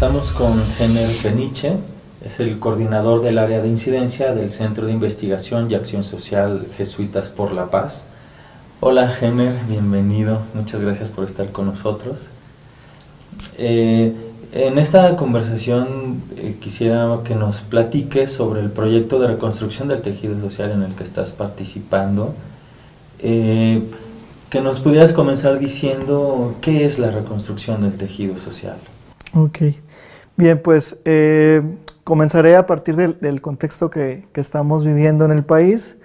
Estamos con Jenner Peniche, es el coordinador del área de incidencia del Centro de Investigación y Acción Social Jesuitas por la Paz. Hola Jenner, bienvenido, muchas gracias por estar con nosotros. Eh, en esta conversación eh, quisiera que nos platiques sobre el proyecto de reconstrucción del tejido social en el que estás participando. Eh, que nos pudieras comenzar diciendo qué es la reconstrucción del tejido social. Ok, bien, pues eh, comenzaré a partir del, contexto que, estamos viviendo en el país.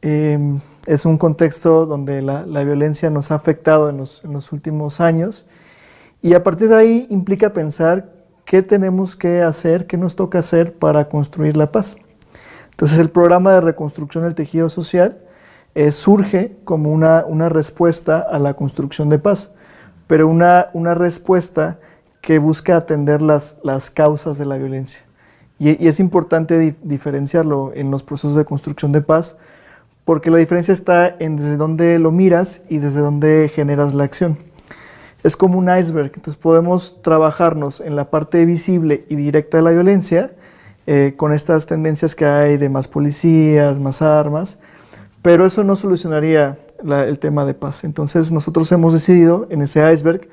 Em, es un contexto donde la, violencia nos ha afectado en los, últimos años y a partir de ahí implica pensar qué tenemos que hacer, qué nos toca hacer para construir la paz. Entonces el programa de reconstrucción del tejido social eh, surge como una, una, respuesta a la construcción de paz, pero una, una respuesta que busca atender las, las causas de la violencia. Y, es importante diferenciarlo en los procesos de construcción de paz, porque la diferencia está en desde dónde lo miras y desde dónde generas la acción. Es como un iceberg, entonces podemos trabajarnos en la parte visible y directa de la violencia, eh, con estas tendencias que hay de más policías, más armas, pero eso no solucionaría el tema de paz. Entonces nosotros hemos decidido en ese iceberg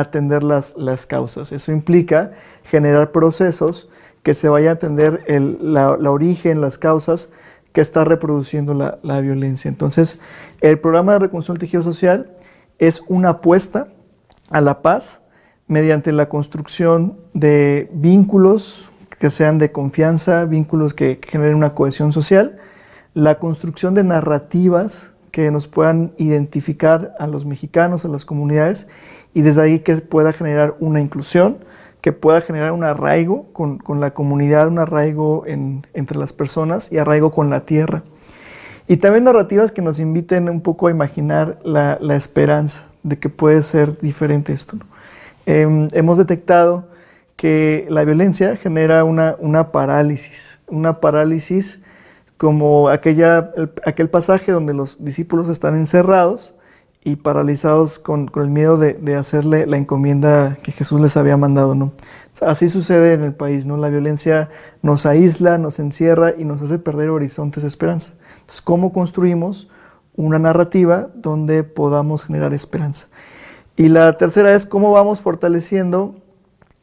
atender las, las causas. Eso implica generar procesos que se vaya a atender el, la, origen, las causas que está reproduciendo la, la, violencia. Entonces, el programa de reconstrucción del tejido social es una apuesta a la paz mediante la construcción de vínculos que sean de confianza, vínculos que generen una cohesión social, la construcción de narrativas que nos puedan identificar a los mexicanos, a las comunidades, y desde ahí que pueda generar una inclusión, que pueda generar un arraigo con, la comunidad, un arraigo entre las personas y arraigo con la tierra. Y también narrativas que nos inviten un poco a imaginar la, esperanza de que puede ser diferente esto. Em, hemos detectado que la violencia genera una, una parálisis, una parálisis como aquella, aquel pasaje donde los discípulos están encerrados y paralizados con, el miedo de, hacerle la encomienda que Jesús les había mandado, ¿no? así sucede en el país, ¿no? La violencia nos aísla, nos encierra y nos hace perder horizontes de esperanza. Entonces, ¿cómo construimos una narrativa donde podamos generar esperanza? Y la tercera es cómo vamos fortaleciendo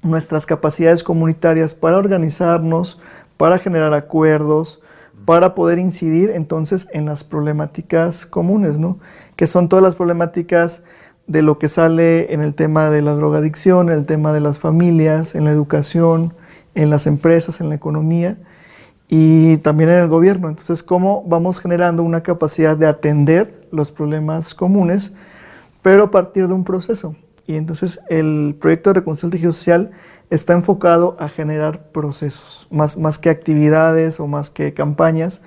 nuestras capacidades comunitarias para organizarnos, para generar acuerdos, para poder incidir entonces en las problemáticas comunes, ¿no? Que son todas las problemáticas de lo que sale en el tema de la drogadicción, en el tema de las familias, en la educación, en las empresas, en la economía y también en el gobierno. Entonces, ¿cómo vamos generando una capacidad de atender los problemas comunes, pero a partir de un proceso? Y entonces el proyecto de reconstrucción del tejido social está enfocado a generar procesos, más, más que actividades o más que campañas,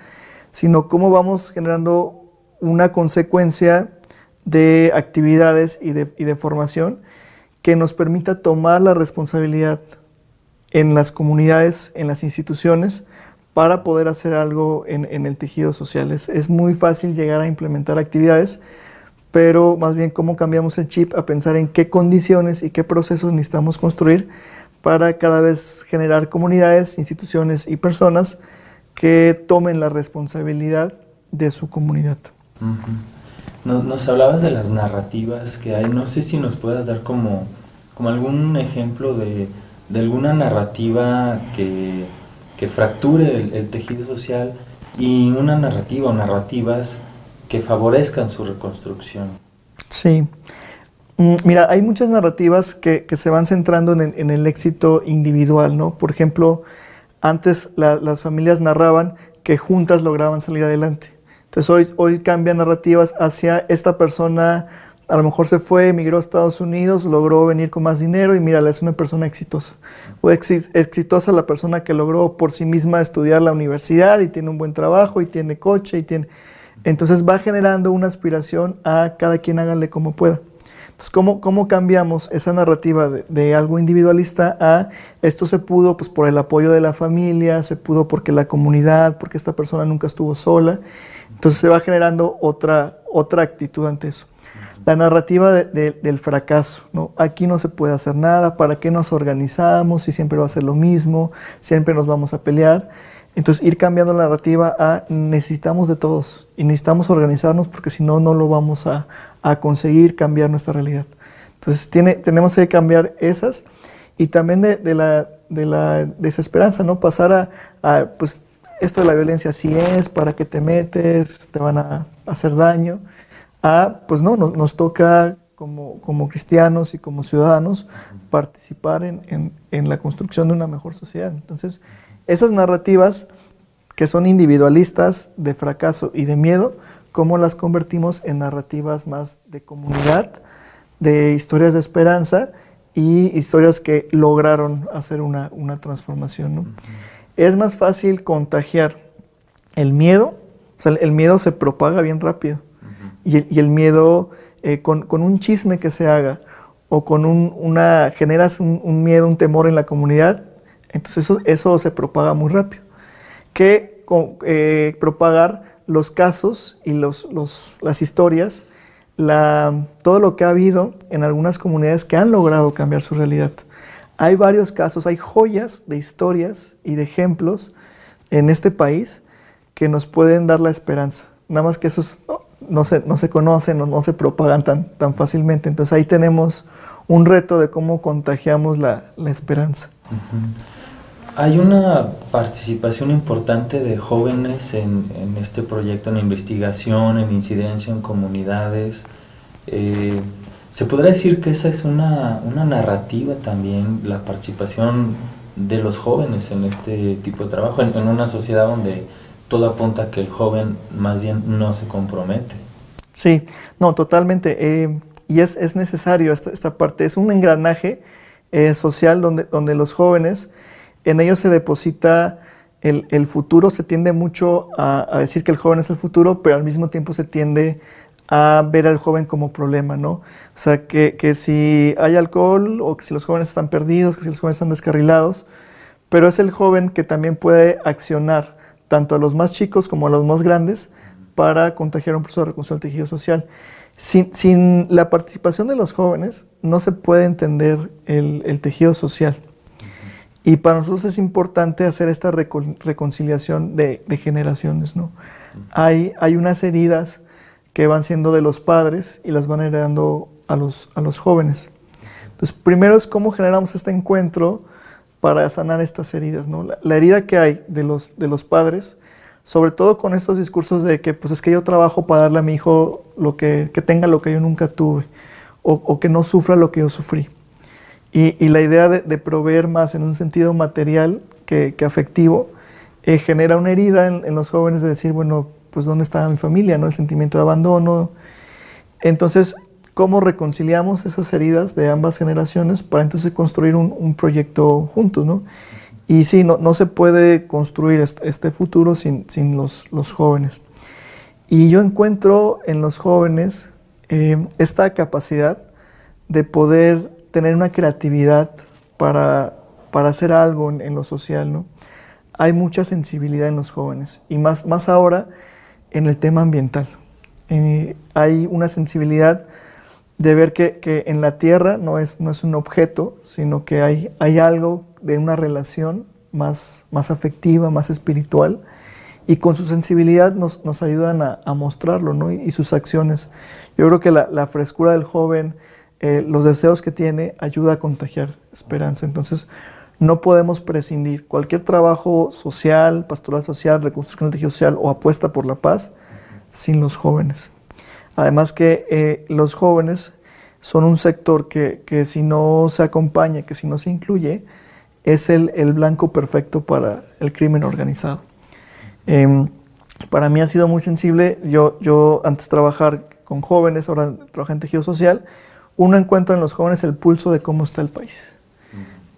sino cómo vamos generando una consecuencia de actividades y de, y de formación que nos permita tomar la responsabilidad en las comunidades, en las instituciones, para poder hacer algo en, en el tejido social. Es, es, muy fácil llegar a implementar actividades, pero más bien cómo cambiamos el chip a pensar en qué condiciones y qué procesos necesitamos construir para cada vez generar comunidades, instituciones y personas que tomen la responsabilidad de su comunidad. nos, hablabas de las narrativas que hay, no sé si nos puedas dar como, como algún ejemplo de, alguna narrativa que, fracture el, el, tejido social y una narrativa o narrativas que favorezcan su reconstrucción. Sí. Mm, mira, hay muchas narrativas que, se van centrando en, el éxito individual, ¿no? Por ejemplo, antes las familias narraban que juntas lograban salir adelante. Entonces hoy, hoy cambian narrativas hacia esta persona, a lo mejor se fue, emigró a Estados Unidos, logró venir con más dinero y mira, es una persona exitosa. O exitosa la persona que logró por sí misma estudiar la universidad y tiene un buen trabajo y tiene coche y tiene... Entonces va generando una aspiración a cada quien háganle como pueda. Entonces, ¿cómo, cambiamos esa narrativa de, algo individualista a esto se pudo pues, por el apoyo de la familia, se pudo porque la comunidad, porque esta persona nunca estuvo sola? Entonces se va generando otra, otra actitud ante eso. la narrativa del fracaso, ¿no? Aquí no se puede hacer nada, ¿para qué nos organizamos si siempre va a ser lo mismo, siempre nos vamos a pelear? Entonces ir cambiando la narrativa a necesitamos de todos y necesitamos organizarnos porque si no, no lo vamos a, conseguir cambiar nuestra realidad. Entonces tiene, tenemos que cambiar esas y también de, la, de la desesperanza, ¿no? Pasar a, pues esto de la violencia sí es, para qué te metes, te van a hacer daño, a pues no, nos, toca como, como, cristianos y como ciudadanos participar en, en, en la construcción de una mejor sociedad. Entonces, esas narrativas que son individualistas, de fracaso y de miedo, cómo las convertimos en narrativas más de comunidad, de historias de esperanza y historias que lograron hacer una, transformación. Es más fácil contagiar el miedo, o sea, el miedo se propaga bien rápido y, el, miedo eh, con, un chisme que se haga o con una, generas un miedo, un temor en la comunidad, entonces eso, eso se propaga muy rápido. Que eh, propagar los casos y los, las historias, todo lo que ha habido en algunas comunidades que han logrado cambiar su realidad. Hay varios casos, hay joyas de historias y de ejemplos en este país que nos pueden dar la esperanza. Nada más que esos no se, no se conocen o no se propagan tan, tan fácilmente. Entonces ahí tenemos un reto de cómo contagiamos la, la esperanza. Hay una participación importante de jóvenes en, este proyecto, en investigación, en incidencia, en comunidades. Eh, ¿Se podría decir que esa es una, narrativa también, la participación de los jóvenes en este tipo de trabajo, en, una sociedad donde todo apunta a que el joven más bien no se compromete? Sí, no, totalmente. Eh, y es, es necesario esta, esta, parte, es un engranaje eh, social donde, donde los jóvenes en ellos se deposita el, futuro, se tiende mucho a, decir que el joven es el futuro, pero al mismo tiempo se tiende a ver al joven como problema, ¿no? O sea, que, si hay alcohol o que si los jóvenes están perdidos, que si los jóvenes están descarrilados, pero es el joven que también puede accionar tanto a los más chicos como a los más grandes para contagiar un proceso de reconstrucción del tejido social. Sin, la participación de los jóvenes no se puede entender el tejido social. Y para nosotros es importante hacer esta reconciliación de, generaciones, ¿no? Hay, hay unas heridas que van siendo de los padres y las van heredando a los, a los jóvenes. Entonces, primero es cómo generamos este encuentro para sanar estas heridas, ¿no? La, herida que hay de los, de los padres, sobre todo con estos discursos de que, pues es que yo trabajo para darle a mi hijo lo que, que tenga lo que yo nunca tuve, o, o que no sufra lo que yo sufrí. Y, la idea de, proveer más en un sentido material que, afectivo eh, genera una herida en, los jóvenes de decir, bueno, pues ¿dónde está mi familia? ¿no? El sentimiento de abandono. Entonces, ¿cómo reconciliamos esas heridas de ambas generaciones para entonces construir un, proyecto juntos? ¿no? Y sí, no, no se puede construir este, futuro sin, sin los, los, jóvenes. Y yo encuentro en los jóvenes eh, esta capacidad de poder tener una creatividad para, para hacer algo en, lo social, ¿no? Hay mucha sensibilidad en los jóvenes y más, más ahora en el tema ambiental. Eh, hay una sensibilidad de ver que, que, en la tierra no es, no es un objeto, sino que hay, hay algo de una relación más, más afectiva, más espiritual, y con su sensibilidad nos, nos ayudan a, a mostrarlo, ¿no? Y, sus acciones. Yo creo que la, la frescura del joven, eh, los deseos que tiene ayuda a contagiar esperanza. Entonces, no podemos prescindir. Cualquier trabajo social, pastoral social, reconstrucción del tejido social o apuesta por la paz sin los jóvenes. Además que eh, los jóvenes son un sector que, si no se acompaña, que si no se incluye, es el, blanco perfecto para el crimen organizado. Em, para mí ha sido muy sensible. Yo, yo antes trabajar con jóvenes, ahora trabajo en tejido social, uno encuentra en los jóvenes el pulso de cómo está el país.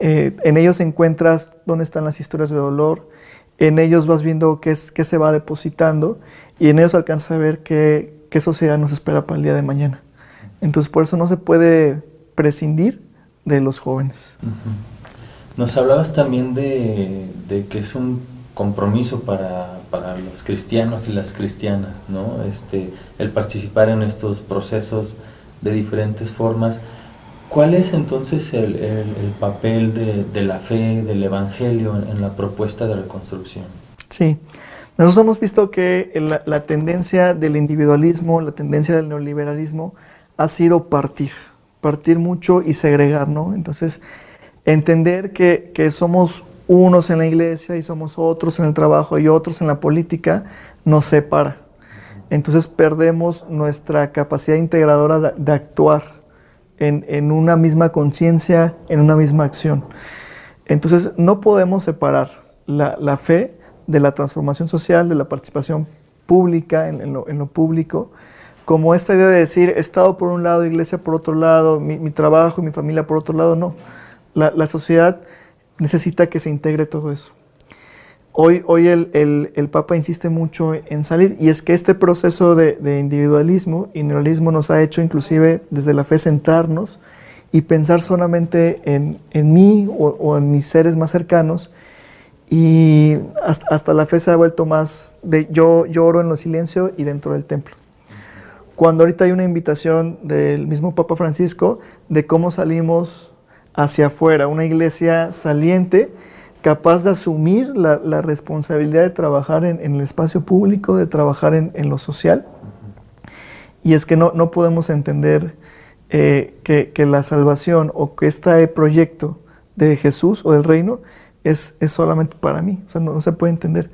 Eh, en ellos encuentras dónde están las historias de dolor, en ellos vas viendo qué, es, qué se va depositando y en ellos alcanza a ver qué, qué sociedad nos espera para el día de mañana. Entonces por eso no se puede prescindir de los jóvenes. Nos hablabas también de, de, que es un compromiso para, para, los cristianos y las cristianas, ¿no? Este, el participar en estos procesos de diferentes formas. ¿Cuál es entonces el, papel de, la fe, del Evangelio en, la propuesta de reconstrucción? Sí, nosotros hemos visto que la, la, tendencia del individualismo, la tendencia del neoliberalismo ha sido partir, partir mucho y segregar, ¿no? Entonces, entender que, que somos unos en la iglesia y somos otros en el trabajo y otros en la política, nos separa. Entonces perdemos nuestra capacidad integradora de actuar en, una misma conciencia, en una misma acción. Entonces, no podemos separar la, fe de la transformación social, de la participación pública, en, lo, público, como esta idea de decir, Estado por un lado, iglesia por otro lado, mi, trabajo y mi familia por otro lado, no. la sociedad necesita que se integre todo eso. Hoy, hoy el, Papa insiste mucho en salir y es que este proceso de, individualismo y neoliberalismo nos ha hecho inclusive desde la fe sentarnos y pensar solamente en, mí o, en mis seres más cercanos y hasta, la fe se ha vuelto más de yo lloro en lo silencio y dentro del templo. Cuando ahorita hay una invitación del mismo Papa Francisco de cómo salimos hacia afuera, una iglesia saliente, capaz de asumir la, responsabilidad de trabajar en, el espacio público, de trabajar en, lo social. Y es que no, no podemos entender eh, que, la salvación o que este proyecto de Jesús o del reino es, es solamente para mí. O sea, no, se puede entender.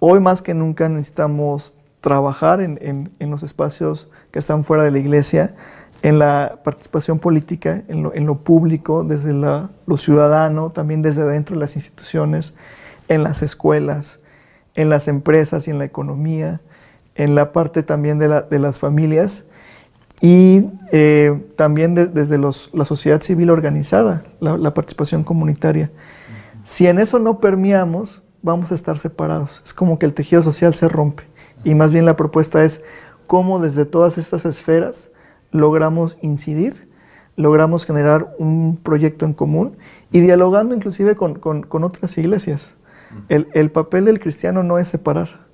Hoy más que nunca necesitamos trabajar en, en los espacios que están fuera de la iglesia, en la participación política, en lo, público, desde lo ciudadano, también desde dentro de las instituciones, en las escuelas, en las empresas y en la economía, en la parte también de, las familias y eh, también desde la sociedad civil organizada, la, participación comunitaria. Si en eso no permeamos, vamos a estar separados. Es como que el tejido social se rompe. Y más bien la propuesta es cómo desde todas estas esferas logramos incidir, logramos generar un proyecto en común y dialogando inclusive con, otras iglesias. El, papel del cristiano no es separar,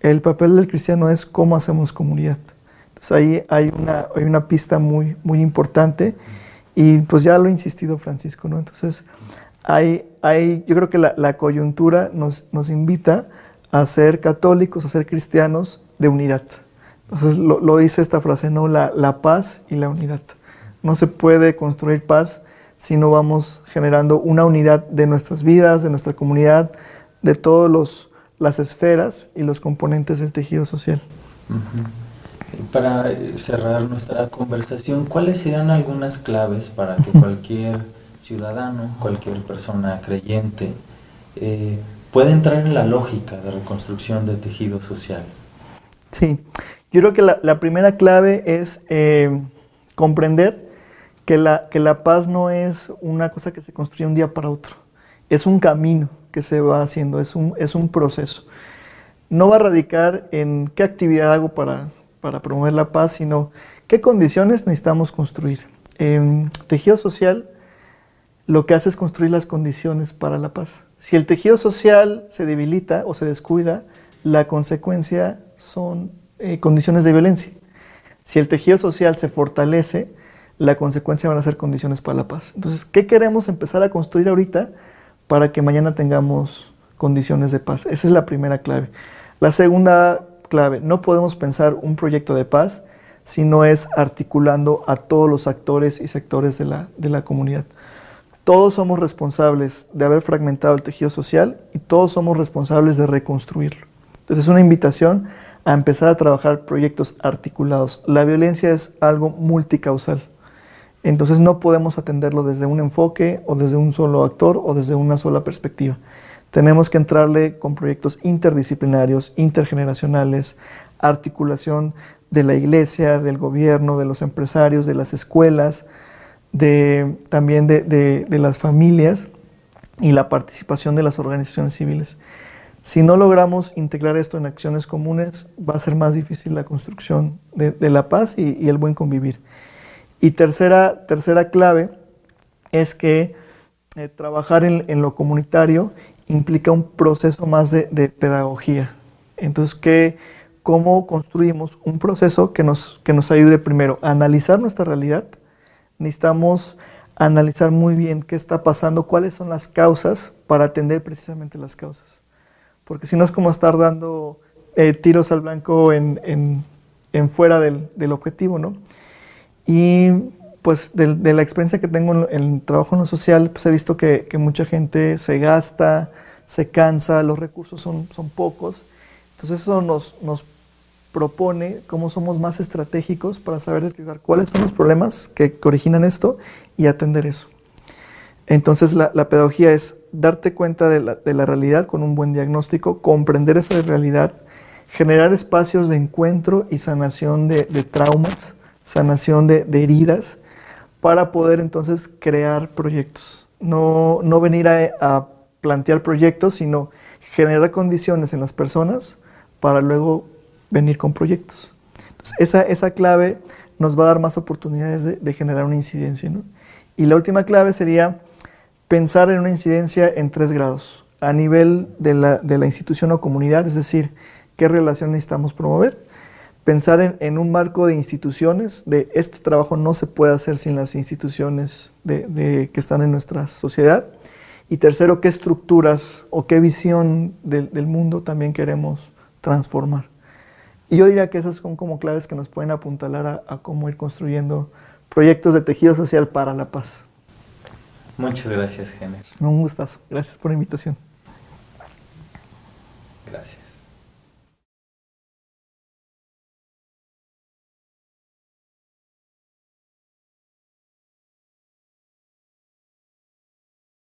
el papel del cristiano es cómo hacemos comunidad. Entonces ahí hay una, hay una pista muy, muy importante y pues ya lo ha insistido Francisco, ¿no? Entonces hay, hay, yo creo que la, coyuntura nos, nos invita a ser católicos, a ser cristianos de unidad. Entonces lo, dice esta frase, ¿no? La, la, paz y la unidad. No se puede construir paz si no vamos generando una unidad de nuestras vidas, de nuestra comunidad, de todas las esferas y los componentes del tejido social. Para eh, cerrar nuestra conversación, ¿cuáles serían algunas claves para que cualquier ciudadano, cualquier persona creyente, eh, pueda entrar en la lógica de reconstrucción del tejido social? Sí, yo creo que la, primera clave es eh, comprender que la, que la paz no es una cosa que se construye un día para otro, es un camino que se va haciendo, es un, es un proceso. No va a radicar en qué actividad hago para, para promover la paz, sino qué condiciones necesitamos construir. En tejido social lo que hace es construir las condiciones para la paz. Si el tejido social se debilita o se descuida, la consecuencia son eh, condiciones de violencia. Si el tejido social se fortalece, la consecuencia van a ser condiciones para la paz. Entonces, ¿qué queremos empezar a construir ahorita para que mañana tengamos condiciones de paz? Esa es la primera clave. La segunda clave, no podemos pensar un proyecto de paz si no es articulando a todos los actores y sectores de la, de la comunidad. Todos somos responsables de haber fragmentado el tejido social y todos somos responsables de reconstruirlo. Entonces es una invitación a empezar a trabajar proyectos articulados. La violencia es algo multicausal. Entonces no podemos atenderlo desde un enfoque o desde un solo actor o desde una sola perspectiva. Tenemos que entrarle con proyectos interdisciplinarios, intergeneracionales, articulación de la iglesia, del gobierno, de los empresarios, de las escuelas, de, también de, de las familias y la participación de las organizaciones civiles. Si no logramos integrar esto en acciones comunes, va a ser más difícil la construcción de, la paz y, el buen convivir. Y tercera, tercera clave es que eh, trabajar en, lo comunitario implica un proceso más de, pedagogía. Entonces, ¿qué, cómo construimos un proceso que nos, que nos ayude primero a analizar nuestra realidad. Necesitamos analizar muy bien qué está pasando, cuáles son las causas para atender precisamente las causas. Porque si no es como estar dando eh, tiros al blanco en, en, en fuera del, del, objetivo, ¿no? Y pues de, de, la experiencia que tengo en el trabajo en lo social, pues he visto que, que mucha gente se gasta, se cansa, los recursos son, son pocos. Entonces eso nos, nos propone cómo somos más estratégicos para saber detectar cuáles son los problemas que, que originan esto y atender eso. Entonces la, pedagogía es darte cuenta de la, realidad con un buen diagnóstico, comprender esa realidad, generar espacios de encuentro y sanación de, traumas, sanación de, heridas, para poder entonces crear proyectos. No, no venir a, plantear proyectos, sino generar condiciones en las personas para luego venir con proyectos. Esa, esa clave nos va a dar más oportunidades de, de generar una incidencia. ¿no? Y la última clave sería pensar en una incidencia en tres grados, a nivel de la, de la institución o comunidad, es decir, qué relación necesitamos promover, pensar en, en, un marco de instituciones, de este trabajo no se puede hacer sin las instituciones de, que están en nuestra sociedad, y tercero, qué estructuras o qué visión del, del mundo también queremos transformar. Y yo diría que esas son como claves que nos pueden apuntalar a cómo ir construyendo proyectos de tejido social para la paz. Muchas gracias, Gener. Un gustazo. Gracias por la invitación.